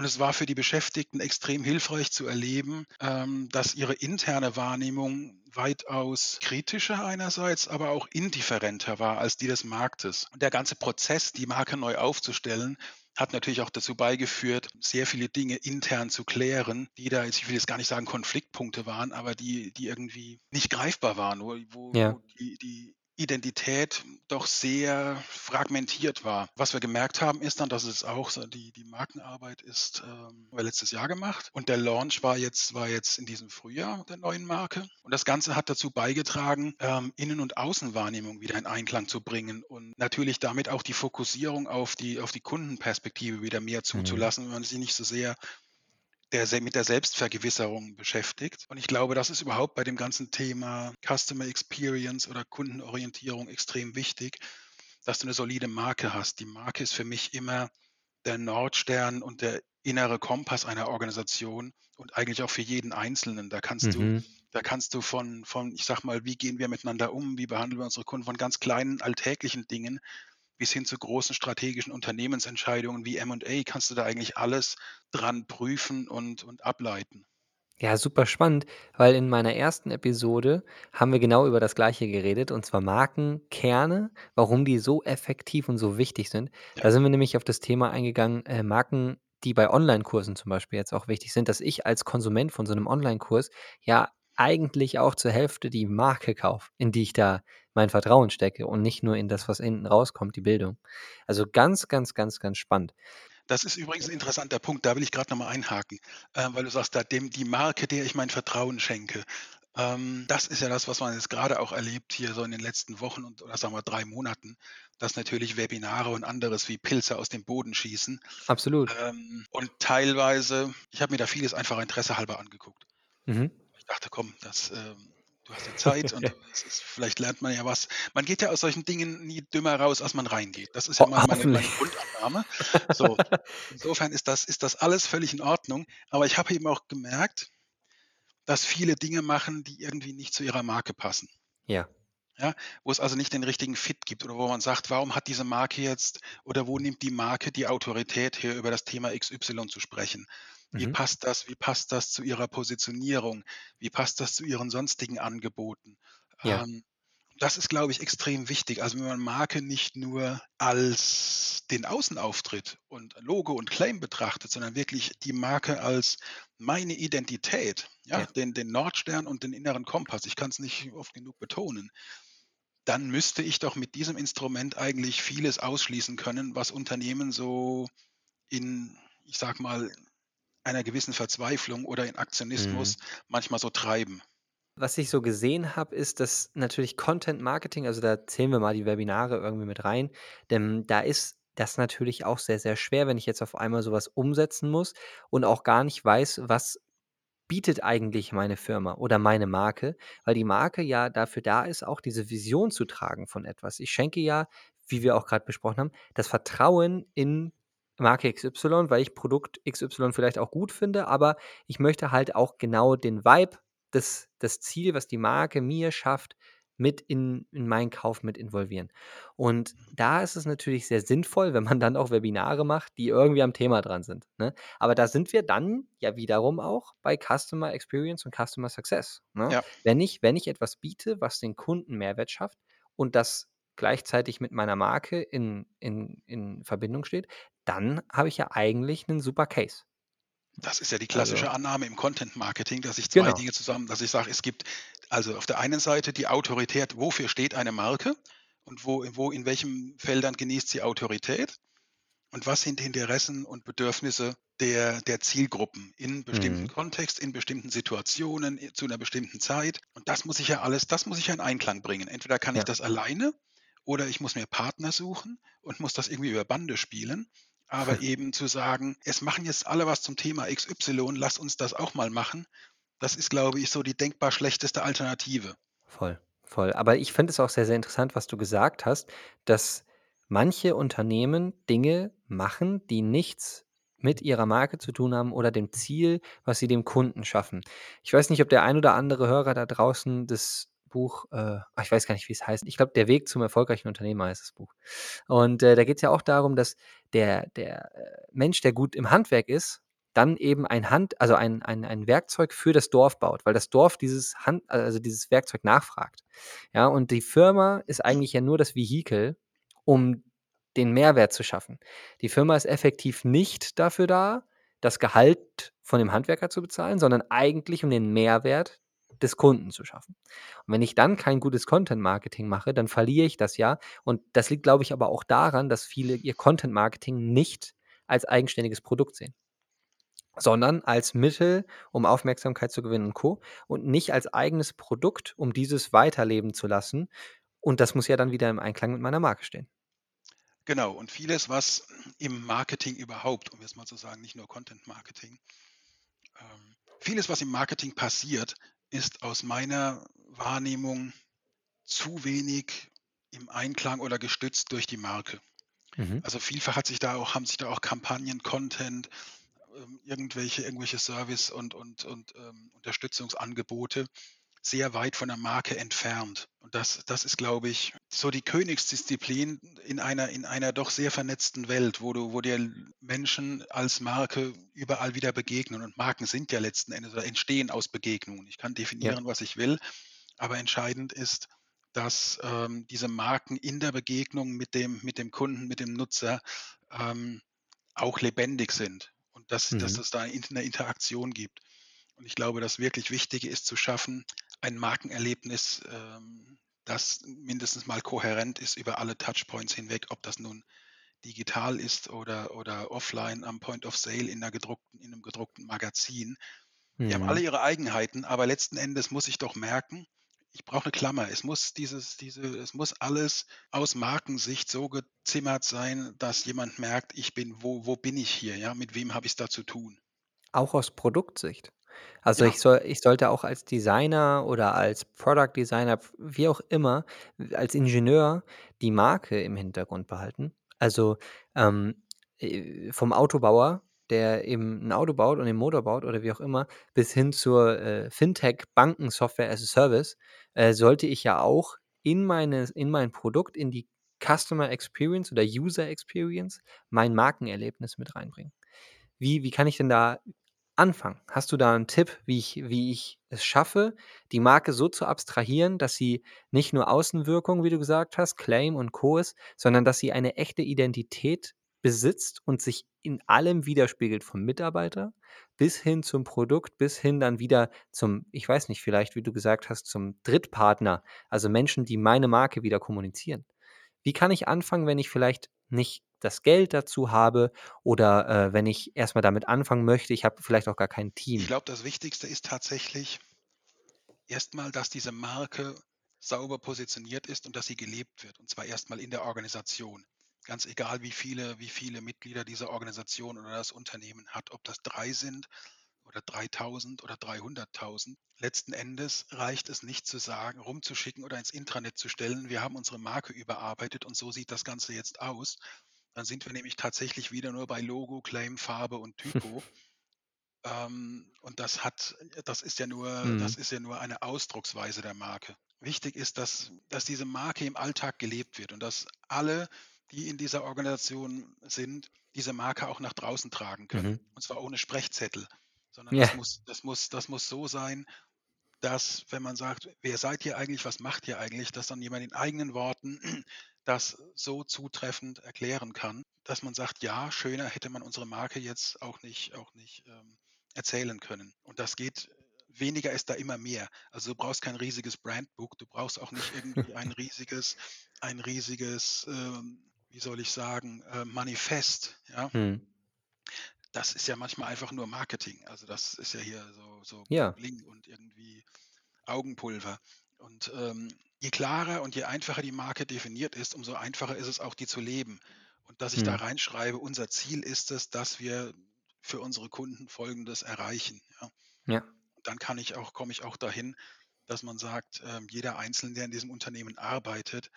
Und es war für die Beschäftigten extrem hilfreich zu erleben, ähm, dass ihre interne Wahrnehmung weitaus kritischer einerseits, aber auch indifferenter war als die des Marktes. Und der ganze Prozess, die Marke neu aufzustellen, hat natürlich auch dazu beigeführt, sehr viele Dinge intern zu klären, die da, jetzt, ich will jetzt gar nicht sagen Konfliktpunkte waren, aber die, die irgendwie nicht greifbar waren, wo, wo, Ja. die, die Identität doch sehr fragmentiert war. Was wir gemerkt haben, ist dann, dass es auch so die, die Markenarbeit ist, ähm, haben wir letztes Jahr gemacht und der Launch war jetzt, war jetzt in diesem Frühjahr der neuen Marke. Und das Ganze hat dazu beigetragen, ähm, Innen- und Außenwahrnehmung wieder in Einklang zu bringen und natürlich damit auch die Fokussierung auf die, auf die Kundenperspektive wieder mehr zuzulassen, wenn man sich nicht so sehr der, mit der Selbstvergewisserung beschäftigt. Und ich glaube, das ist überhaupt bei dem ganzen Thema Customer Experience oder Kundenorientierung extrem wichtig, dass du eine solide Marke hast. Die Marke ist für mich immer der Nordstern und der innere Kompass einer Organisation und eigentlich auch für jeden Einzelnen. Da kannst du Mhm. da kannst du von, von, ich sag mal, wie gehen wir miteinander um, wie behandeln wir unsere Kunden, von ganz kleinen alltäglichen Dingen bis hin zu großen strategischen Unternehmensentscheidungen wie M&A, kannst du da eigentlich alles dran prüfen und, und ableiten. Ja, super spannend, weil in meiner ersten Episode haben wir genau über das Gleiche geredet, und zwar Markenkerne, warum die so effektiv und so wichtig sind. Ja. Da sind wir nämlich auf das Thema eingegangen, äh, Marken, die bei Online-Kursen zum Beispiel jetzt auch wichtig sind, dass ich als Konsument von so einem Online-Kurs ja eigentlich auch zur Hälfte die Marke kaufe, in die ich da mein Vertrauen stecke und nicht nur in das, was hinten rauskommt, die Bildung. Also ganz, ganz, ganz, ganz spannend. Das ist übrigens ein interessanter Punkt, da will ich gerade nochmal einhaken, äh, weil du sagst, da dem, die Marke, der ich mein Vertrauen schenke. Ähm, das ist ja das, was man jetzt gerade auch erlebt hier so in den letzten Wochen und oder sagen wir drei Monaten, dass natürlich Webinare und anderes wie Pilze aus dem Boden schießen. Absolut. Ähm, und teilweise, ich habe mir da vieles einfach Interesse halber angeguckt. Mhm. Dachte, komm, das, ähm, du hast ja Zeit und <laughs> ist, vielleicht lernt man ja was. Man geht ja aus solchen Dingen nie dümmer raus, als man reingeht. Das ist ja mal meine, meine hoffentlich. Grundannahme. So, <laughs> insofern ist das, ist das alles völlig in Ordnung. Aber ich habe eben auch gemerkt, dass viele Dinge machen, die irgendwie nicht zu ihrer Marke passen. Ja. Ja, wo es also nicht den richtigen Fit gibt oder wo man sagt, warum hat diese Marke jetzt oder wo nimmt die Marke die Autorität her, über das Thema XY zu sprechen? Wie Mhm. passt das wie passt das zu Ihrer Positionierung? Wie passt das zu Ihren sonstigen Angeboten? Ja. Ähm, das ist, glaube ich, extrem wichtig. Also, wenn man Marke nicht nur als den Außenauftritt und Logo und Claim betrachtet, sondern wirklich die Marke als meine Identität, ja, Ja. den den Nordstern und den inneren Kompass. Ich kann's nicht oft genug betonen. Dann müsste ich doch mit diesem Instrument eigentlich vieles ausschließen können, was Unternehmen so in, ich sage mal, einer gewissen Verzweiflung oder in Mhm. Aktionismus manchmal so treiben. Was ich so gesehen habe, ist, dass natürlich Content Marketing also, da zählen wir mal die Webinare irgendwie mit rein, denn da ist das natürlich auch sehr, sehr schwer, wenn ich jetzt auf einmal so was umsetzen muss und auch gar nicht weiß, was bietet eigentlich meine Firma oder meine Marke, weil die Marke ja dafür da ist, auch diese Vision zu tragen von etwas. Ich schenke ja, wie wir auch grad besprochen haben, das Vertrauen in Marke XY, weil ich Produkt XY vielleicht auch gut finde, aber ich möchte halt auch genau den Vibe, das das Ziel, was die Marke mir schafft, mit in in meinen Kauf mit involvieren. Und da ist es natürlich sehr sinnvoll, wenn man dann auch Webinare macht, die irgendwie am Thema dran sind, ne? Aber da sind wir dann ja wiederum auch bei Customer Experience und Customer Success, ne? Ja. Wenn ich wenn ich etwas biete, was den Kunden Mehrwert schafft und das gleichzeitig mit meiner Marke in in in Verbindung steht, dann habe ich ja eigentlich 'nen super Case. Das ist ja die Also klassische Annahme im Content Marketing, dass ich 2 Genau. Dinge zusammen dass ich sage, es gibt also, auf der einen Seite die Autorität, wofür steht eine Marke und wo wo in welchen Feldern genießt sie Autorität und was sind die Interessen und Bedürfnisse der der Zielgruppen in bestimmten Mhm. Kontext, in bestimmten Situationen, zu 'ner bestimmten Zeit. Und das muss ich ja alles das muss ich ja in Einklang bringen. Entweder kann ich Ja. das alleine oder ich muss mir Partner suchen und muss das irgendwie über Bande spielen. Aber <laughs> eben zu sagen: „Es machen jetzt alle was zum Thema XY, lass uns das auch mal machen“, das ist, glaube ich, so die denkbar schlechteste Alternative. Voll, voll. Aber ich finde es auch sehr, sehr interessant, was du gesagt hast, dass manche Unternehmen Dinge machen, die nichts mit ihrer Marke zu tun haben oder dem Ziel, was sie dem Kunden schaffen. Ich weiß nicht, ob der ein oder andere Hörer da draußen das Buch, äh ich weiß gar nicht, wie's heißt. Ich glaube, „Der Weg zum erfolgreichen Unternehmer“ heißt das Buch. Und, äh, da geht's ja auch darum, dass der der, äh, Mensch, der gut im Handwerk ist, dann eben ein Hand also, ein ein ein Werkzeug für das Dorf baut, weil das Dorf dieses Hand also, dieses Werkzeug nachfragt. Ja, und die Firma ist eigentlich ja nur das Vehikel, um den Mehrwert zu schaffen. Die Firma ist effektiv nicht dafür da, das Gehalt von dem Handwerker zu bezahlen, sondern eigentlich, um den Mehrwert des Kunden zu schaffen. Und wenn ich dann kein gutes Content Marketing mache, dann verliere ich das ja. Und das liegt, glaube ich, aber auch daran, dass viele ihr Content Marketing nicht als eigenständiges Produkt sehen sondern als Mittel, um Aufmerksamkeit zu gewinnen und Co. und nicht als eigenes Produkt, um dieses weiterleben zu lassen. Und das muss ja dann wieder im Einklang mit meiner Marke stehen. Genau, und vieles, was im Marketing überhaupt, um jetzt mal zu sagen, nicht nur Content Marketing ähm, vieles, was im Marketing passiert, ist aus meiner Wahrnehmung zu wenig im Einklang oder gestützt durch die Marke. Mhm. Also, vielfach hat sich da auch haben sich da auch Kampagnen, Content, ähm, irgendwelche irgendwelche Service und und und, ähm, Unterstützungsangebote sehr weit von der Marke entfernt. Und das das ist, glaube ich, so die Königsdisziplin in einer in einer doch sehr vernetzten Welt, wo du wo dir Menschen als Marke überall wieder begegnen. Und Marken sind ja letzten Endes oder entstehen aus Begegnungen. Ich kann Ja. definieren, was ich will, aber entscheidend ist, dass, ähm, diese Marken in der Begegnung mit dem mit dem Kunden, mit dem Nutzer, ähm, auch lebendig sind und dass dass Mhm. es da int 'ne Interaktion gibt. Und ich glaube, das wirklich Wichtige ist zu schaffen, ein Markenerlebnis, ähm, das mindestens mal kohärent ist über alle Touchpoints hinweg, ob das nun digital ist oder oder offline am Point of Sale in 'ner gedruckten in 'nem gedruckten Magazin. Die haben alle Mhm. ihre Eigenheiten, aber letzten Endes muss ich doch merken, ich brauche 'ne Klammer. Es muss dieses diese es muss alles aus Markensicht so gezimmert sein, dass jemand merkt: „Ich bin wo wo bin ich hier, ja? Mit wem habe ich's da zu tun?“ Auch aus Produktsicht. Also, Ja. ich soll ich sollte auch als Designer oder als Product Designer, wie auch immer, als Ingenieur die Marke im Hintergrund behalten. Also, ähm, äh, vom Autobauer, der eben 'n Auto baut und den Motor baut oder wie auch immer, bis hin zur, äh, Fintech, Banken, Software as a Service, äh, sollte ich ja auch in meine in mein Produkt, in die Customer Experience oder User Experience mein Markenerlebnis mit reinbringen. Wie wie kann ich denn da anfangen? Hast du da 'n Tipp, wie ich wie ich es schaffe, die Marke so zu abstrahieren, dass sie nicht nur Außenwirkung, wie du gesagt hast, Claim und Co. ist, sondern dass sie eine echte Identität besitzt und sich in allem widerspiegelt, vom Mitarbeiter bis hin zum Produkt, bis hin dann wieder zum ich weiß nicht, vielleicht, wie du gesagt hast, zum Drittpartner, also Menschen, die meine Marke wieder kommunizieren. Wie kann ich anfangen, wenn ich vielleicht nicht das Geld dazu habe oder, äh, wenn ich erst mal damit anfangen möchte, ich habe vielleicht auch gar kein Ich Team? glaube, das Wichtigste ist tatsächlich erst mal, dass diese Marke sauber positioniert ist und dass sie gelebt wird, und zwar erst mal in der Organisation. Ganz egal, wie viele wie viele Mitglieder diese Organisation oder das Unternehmen hat, ob das 3 sind oder 3.000 oder 300.000. Letzten Endes reicht es nicht zu sagen rumzuschicken oder ins Intranet zu stellen: „Wir haben unsere Marke überarbeitet und so sieht das Ganze jetzt aus.“ Dann sind wir nämlich tatsächlich wieder nur bei Logo, Claim, Farbe und Typo. <laughs> Ähm, und das hat das ist ja nur das Mhm. ist ja nur eine Ausdrucksweise der Marke. Wichtig ist, dass dass diese Marke im Alltag gelebt wird und dass alle, die in dieser Organisation sind, diese Marke auch nach draußen tragen können. Mhm. Und zwar ohne Sprechzettel, sondern Ja. das muss das muss das muss so sein, dass, wenn man sagt: „Wer seid ihr eigentlich? Was macht ihr eigentlich?“, dass dann jemand in eigenen Worten <clears throat> das so zutreffend erklären kann, dass man sagt: „Ja, schöner hätte man unsere Marke jetzt auch nicht auch nicht, ähm, erzählen können.“ Und das geht weniger ist da immer mehr. Also, du brauchst kein riesiges Brandbook, du brauchst auch nicht irgendwie <laughs> ein riesiges ein riesiges, ähm, wie soll ich sagen, äh, Manifest, ja? Mhm. Das ist ja manchmal einfach nur Marketing. Also, das ist ja hier so so Ja. Bling-Bling und irgendwie Augenpulver. Und, ähm, je klarer und je einfacher die Marke definiert ist, umso einfacher ist es auch, die zu leben. Und dass ich da Mhm. reinschreibe: „Unser Ziel ist es, dass wir für unsere Kunden Folgendes erreichen“, ja? Ja. Dann kann ich auch komme ich auch dahin, dass man sagt, ähm, jeder Einzelne, der in diesem Unternehmen arbeitet,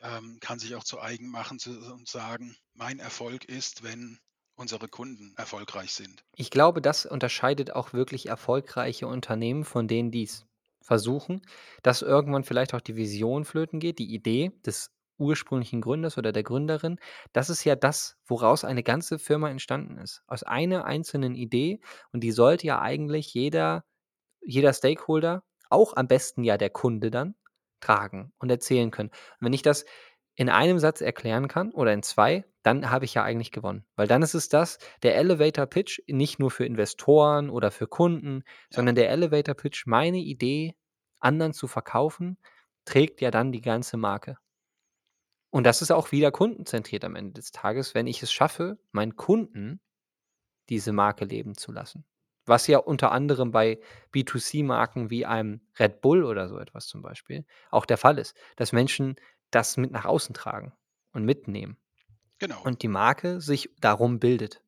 ähm, kann sich auch zu eigen machen zu und sagen: „Mein Erfolg ist, wenn unsere Kunden erfolgreich sind.“ Ich glaube, das unterscheidet auch wirklich erfolgreiche Unternehmen von denen, die's versuchen, dass irgendwann vielleicht auch die Vision flöten geht, die Idee des ursprünglichen Gründers oder der Gründerin. Das ist ja das, woraus eine ganze Firma entstanden ist. Aus einer einzelnen Idee und die sollte ja eigentlich jeder jeder Stakeholder, auch am besten ja der Kunde dann, tragen und erzählen können. Und wenn ich das in einem Satz erklären kann oder in 2, dann habe ich ja eigentlich gewonnen. Weil dann ist es das der Elevator Pitch nicht nur für Investoren oder für Kunden, Ja. sondern der Elevator Pitch, meine Idee anderen zu verkaufen, trägt ja dann die ganze Marke. Und das ist auch wieder kundenzentriert am Ende des Tages, wenn ich es schaffe, meinen Kunden diese Marke leben zu lassen. Was ja unter anderem bei B2C-Marken wie einem Red Bull oder so etwas zum Beispiel auch der Fall ist, dass Menschen das mit nach außen tragen und mitnehmen Genau. und die Marke sich darum bildet.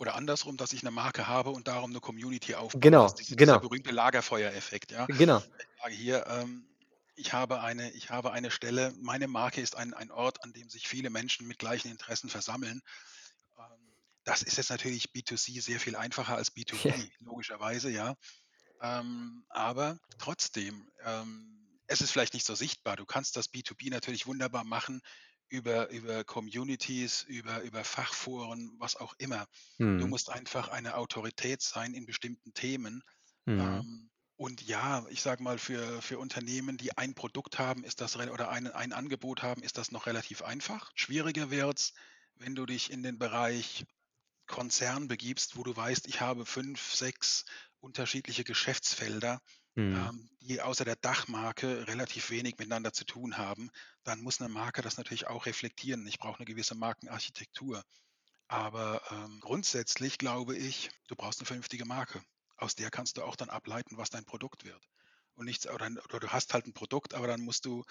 Oder andersrum, dass ich 'ne Marke habe und darum 'ne Community aufbaue. Das Genau, diese dieser genau. berühmte Lagerfeuereffekt, ja? Genau. Ich sage hier, ähm, ich habe eine ich habe eine Stelle meine Marke ist ein ein Ort, an dem sich viele Menschen mit gleichen Interessen versammeln. Ähm, das ist jetzt natürlich B2C sehr viel einfacher als <laughs> Ja. B2B, logischerweise, ja. Ähm, aber trotzdem, ähm, es ist vielleicht nicht so sichtbar. Du kannst das B2B natürlich wunderbar machen über über Communities, über über Fachforen, was auch immer. Du Mhm. musst einfach eine Autorität sein in bestimmten Themen. Mhm. Ähm, und ja, ich sage mal, für für Unternehmen, die ein Produkt haben, ist das oder ein ein Angebot haben, ist das noch relativ einfach. Schwieriger wird's, wenn du dich in den Bereich Konzern begibst, wo du weißt, ich habe 5, 6 unterschiedliche Geschäftsfelder, Mhm. ähm, die außer der Dachmarke relativ wenig miteinander zu tun haben. Dann muss 'ne Marke das natürlich auch reflektieren. Ich brauche 'ne gewisse Markenarchitektur. Aber, ähm, grundsätzlich glaube ich, du brauchst 'ne vernünftige Marke. Aus der kannst du auch dann ableiten, was dein Produkt wird. Und nichts oder oder du hast halt 'n Produkt, aber dann musst du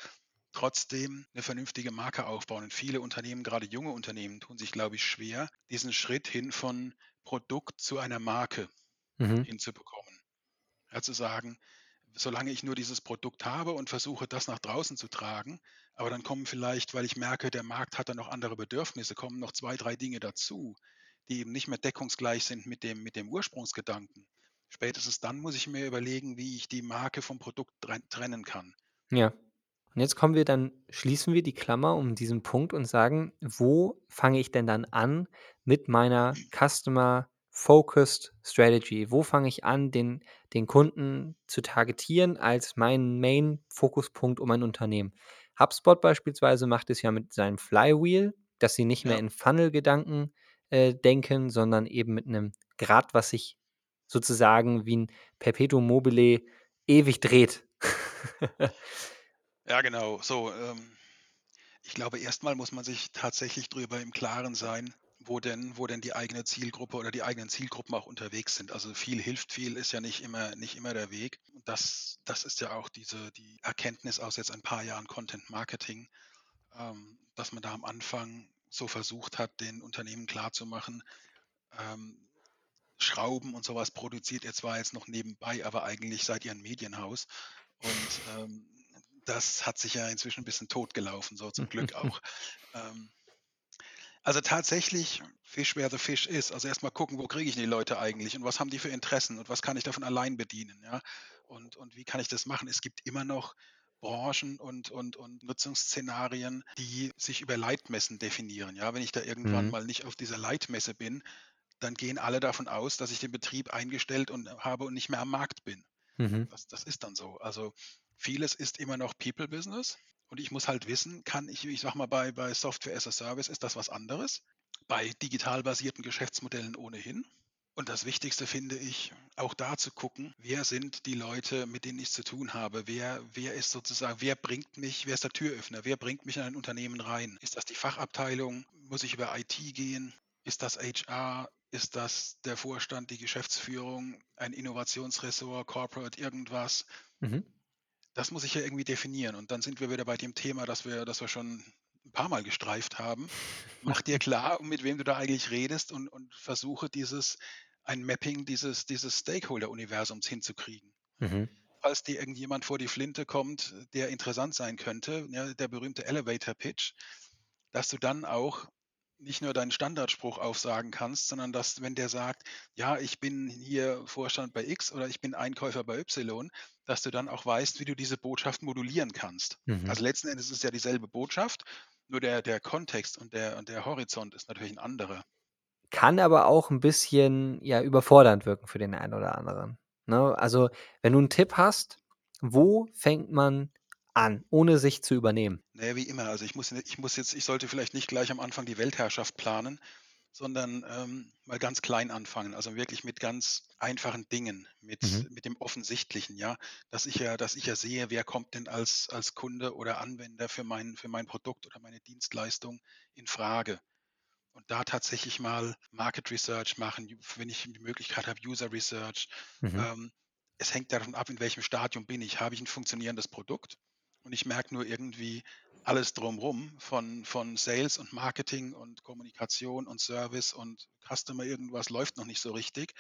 trotzdem 'ne vernünftige Marke aufbauen. Und viele Unternehmen, grade junge Unternehmen, tun sich, glaube ich, schwer, diesen Schritt hin von Produkt zu einer Marke Mhm. hinzubekommen. Ja, zu sagen: „Solange ich nur dieses Produkt habe und versuche, das nach draußen zu tragen, aber dann kommen vielleicht, weil ich merke, der Markt hat da noch andere Bedürfnisse, kommen noch 2, 3 Dinge dazu, die eben nicht mehr deckungsgleich sind mit dem mit dem Ursprungsgedanken.“ Spätestens dann muss ich mir überlegen, wie ich die Marke vom Produkt tren trennen kann. Ja. Und jetzt kommen wir dann schließen wir die Klammer um diesen Punkt und sagen: „Wo fange ich denn dann an mit meiner <clears throat> Customer Focused Strategy. Wo fange ich an, den den Kunden zu targetieren als meinen Main-Fokuspunkt um mein Unternehmen? HubSpot beispielsweise macht es ja mit seinem Flywheel, dass sie nicht mehr Ja. in Funnel-Gedanken, äh, denken, sondern eben mit 'nem Rad, was sich sozusagen wie 'n Perpetuum mobile ewig dreht. Ja, genau. So, ähm, ich glaube, erst mal muss man sich tatsächlich drüber im Klaren sein, wo denn wo denn die eigene Zielgruppe oder die eigenen Zielgruppen auch unterwegs sind. Also, viel hilft viel, ist ja nicht immer nicht immer der Weg. Und das das ist ja auch diese die Erkenntnis aus jetzt ein paar Jahren Content Marketing, ähm, dass man da am Anfang so versucht hat, den Unternehmen klarzumachen, ähm, Schrauben und so was produziert ihr zwar jetzt noch nebenbei, aber eigentlich seid ihr 'n Medienhaus. Und, ähm, das hat sich ja inzwischen 'n bisschen totgelaufen, so zum Glück <laughs> auch. Ähm, also, tatsächlich Fish where the fish is. Also, erst mal gucken, wo kriege ich die Leute eigentlich und was haben die für Interessen und was kann ich davon allein bedienen, ja? Und und wie kann ich das machen? Es gibt immer noch Branchen und und und Nutzungsszenarien, die sich über Leitmessen definieren, ja? Wenn ich da irgendwann Mhm. mal nicht auf dieser Leitmesse bin, dann gehen alle davon aus, dass ich den Betrieb eingestellt und habe und nicht mehr am Markt bin. Mhm. Das das ist dann so. Also, vieles ist immer noch People Business und ich muss halt wissen, kann ich ich sage mal, bei bei Software as a Service ist das was anderes, bei digital basierten Geschäftsmodellen ohnehin. Und das Wichtigste finde ich, auch da zu gucken, wer sind die Leute, mit denen ich zu tun habe? Wer wer ist sozusagen wer bringt mich wer ist der Türöffner? Wer bringt mich in ein Unternehmen rein? Ist das die Fachabteilung? Muss ich über IT gehen? Ist das HR? Ist das der Vorstand, die Geschäftsführung, ein Innovationsressort, Corporate, irgendwas? Mhm. Das muss ich ja irgendwie definieren. Und dann sind wir wieder bei dem Thema, das wir das wir schon 'n paarmal gestreift haben. Mach dir klar, mit wem du da eigentlich redest und und versuche dieses ein Mapping dieses dieses Stakeholder-Universums hinzukriegen. Mhm. Falls dir irgendjemand vor die Flinte kommt, der interessant sein könnte, ja, der berühmte Elevator Pitch, dass du dann auch nicht nur deinen Standardspruch aufsagen kannst, sondern dass, wenn der sagt: „Ja, ich bin hier Vorstand bei X oder ich bin Einkäufer bei Y“, dass du dann auch weißt, wie du diese Botschaft modulieren kannst. Mhm. Also, letzten Endes ist es ja dieselbe Botschaft, nur der der Kontext und der und der Horizont ist natürlich 'n anderer. Kann aber auch 'n bisschen, ja, überfordernd wirken für den einen oder anderen, ne? Also, wenn du 'n Tipp hast, wo fängt man an, ohne sich zu übernehmen? Na ja, wie immer. Also, ich muss ich muss jetzt ich sollte vielleicht nicht gleich am Anfang die Weltherrschaft planen, sondern, ähm, mal ganz klein anfangen. Also, wirklich mit ganz einfachen Dingen, mit Mhm. mit dem Offensichtlichen, ja? Dass ich ja dass ich ja sehe, wer kommt denn als als Kunde oder Anwender für mein für mein Produkt oder meine Dienstleistung infrage. Und da tatsächlich mal Market Research machen, wenn ich die Möglichkeit habe, User Research. Mhm. Ähm, es hängt davon ab, in welchem Stadium bin ich. Habe ich 'n funktionierendes Produkt und ich merke nur irgendwie alles drumrum von von Sales und Marketing und Kommunikation und Service und Customer irgendwas läuft noch nicht so richtig,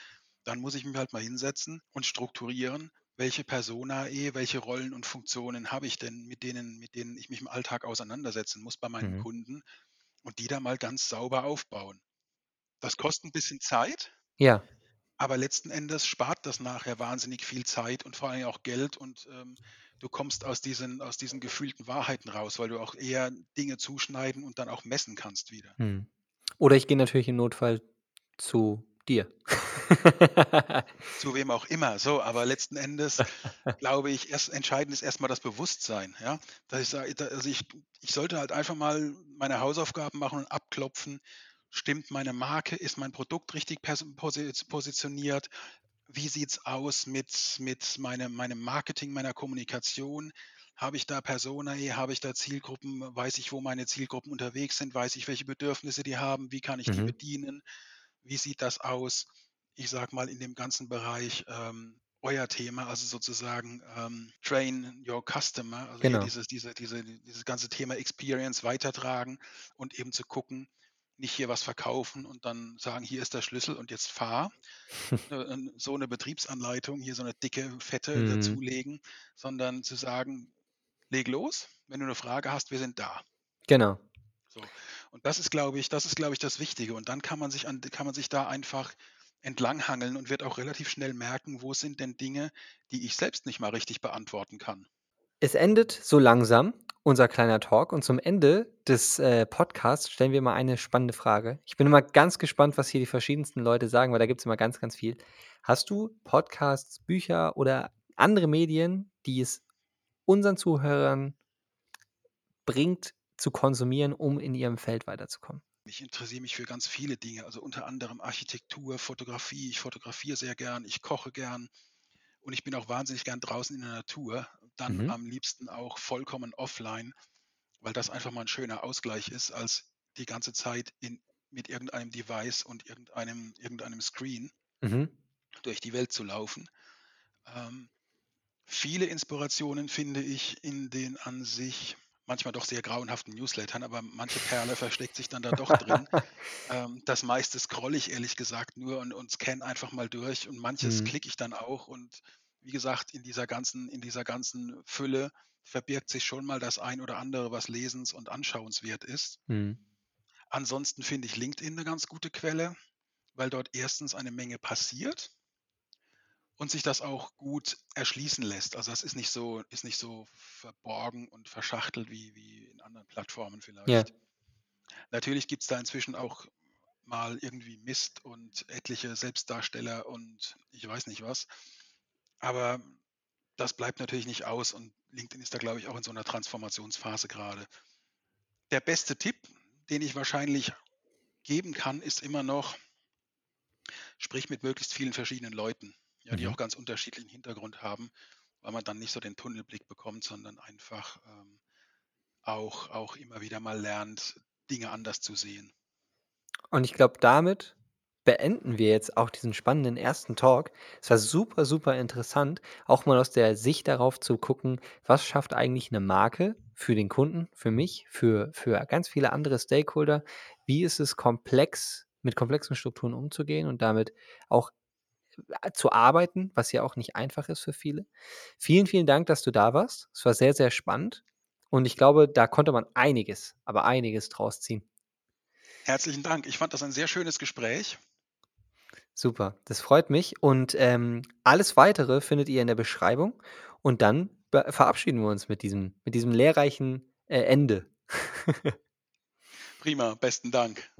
dann muss ich mich halt mal hinsetzen und strukturieren, welche Personae, welche Rollen und Funktionen habe ich denn, mit denen mit denen ich mich im Alltag auseinandersetzen muss bei meinen Mhm. Kunden und die da mal ganz sauber aufbauen. Das kostet 'n bisschen Zeit Ja. Aber letzten Endes spart das nachher wahnsinnig viel Zeit und vor Dingen auch Geld und, ähm, du kommst aus diesen aus diesen gefühlten Wahrheiten raus, weil du auch eher Dinge zuschneiden und dann auch messen kannst wieder. Mhm. Oder ich gehe natürlich im Notfall zu dir. Zu wem auch immer, so, aber letzten Endes <laughs> glaube ich, erst entscheidend ist erst mal das Bewusstsein, ja? Dass ich sage, also, ich ich sollte halt einfach mal meine Hausaufgaben machen und abklopfen: Stimmt meine Marke? Ist mein Produkt richtig positioniert? Wie sieht's aus mit mit meinem meinem Marketing, meiner Kommunikation? Habe ich da Personae? Habe ich da Zielgruppen? Weiß ich, wo meine Zielgruppen unterwegs sind? Weiß ich, welche Bedürfnisse die haben? Wie kann ich die Mhm. bedienen? Wie sieht das aus, ich sage mal, in dem ganzen Bereich, ähm, euer Thema, also, sozusagen, ähm, Train your Customer, also, Genau. dieses diese diese dieses ganze Thema Experience weitertragen und eben zu gucken, nicht hier was verkaufen und dann sagen: „Hier ist der Schlüssel und jetzt fahr.“ <laughs> Äh, ähm, so 'ne Betriebsanleitung, hier so 'ne dicke, fette Mhm. dazulegen, sondern zu sagen: „Leg los, wenn du 'ne Frage hast, wir sind da.“ Genau. So, und das ist, glaube ich das ist, glaube ich, das Wichtige. Und dann kann man sich an kann man sich da einfach entlanghangeln und wird auch relativ schnell merken, wo sind denn Dinge, die ich selbst nicht mal richtig beantworten kann. Es endet so langsam, unser kleiner Talk und zum Ende des, äh, Podcasts stellen wir mal eine spannende Frage. Ich bin immer ganz gespannt, was hier die verschiedensten Leute sagen, weil da gibt's immer ganz, ganz viel. Hast du Podcasts, Bücher oder andere Medien, die es unseren Zuhörern bringt, zu konsumieren, um in ihrem Feld weiterzukommen? Ich interessiere mich für ganz viele Dinge, also unter anderem Architektur, Fotografie. Ich fotografiere sehr gern, ich koche gern und ich bin auch wahnsinnig gern draußen in der Natur. Dann Mhm. am liebsten auch vollkommen offline, weil das einfach mal ein schöner Ausgleich ist, als die ganze Zeit in mit irgendeinem Device und irgendeinem irgendeinem Screen Mhm. durch die Welt zu laufen. Ähm, viele Inspirationen finde ich in den an sich manchmal doch sehr grauenhaften Newslettern, aber manche Perle <laughs> versteckt sich dann da doch drin. Ähm, das meiste scrolle ich ehrlich gesagt nur und und scanne einfach mal durch und manches Mhm. klicke ich dann auch und wie gesagt, in dieser ganzen in dieser ganzen Fülle verbirgt sich schon mal das ein oder andere, was lesens und anschauenswert ist. Mhm. Ansonsten finde ich LinkedIn 'ne ganz gute Quelle, weil dort erstens eine Menge passiert und sich das auch gut erschließen lässt. Also, das ist nicht so ist nicht so verborgen und verschachtelt wie wie in anderen Plattformen Ja. vielleicht. Natürlich gibt's da inzwischen auch mal irgendwie Mist und etliche Selbstdarsteller und ich weiß nicht was. Aber das bleibt natürlich nicht aus und LinkedIn ist da, glaube ich, auch in so 'ner Transformationsphase grade. Der beste Tipp, den ich wahrscheinlich geben kann, ist immer noch sprich mit möglichst vielen verschiedenen Leuten, ja, die Mhm. auch ganz unterschiedlichen Hintergrund haben, weil man dann nicht so den Tunnelblick bekommt, sondern einfach, ähm, auch auch immer wieder mal lernt, Dinge anders zu sehen. Und ich glaube, damit beenden wir jetzt auch diesen spannenden ersten Talk. Es war super, super interessant, auch mal aus der Sicht darauf zu gucken, was schafft eigentlich 'ne Marke für den Kunden, für mich, für für ganz viele andere Stakeholder? Wie ist es komplex mit komplexen Strukturen umzugehen und damit auch, zu arbeiten, was ja auch nicht einfach ist für viele. Vielen, vielen Dank, dass du da warst. Es war sehr, sehr spannend und ich glaube, da konnte man einiges, aber einiges draus ziehen. Herzlichen Dank. Ich fand das ein sehr schönes Gespräch. Super, das freut mich und, ähm, alles Weitere findet ihr in der Beschreibung und dann verabschieden wir uns mit diesem mit diesem lehrreichen, äh, Ende. <laughs> Prima, besten Dank.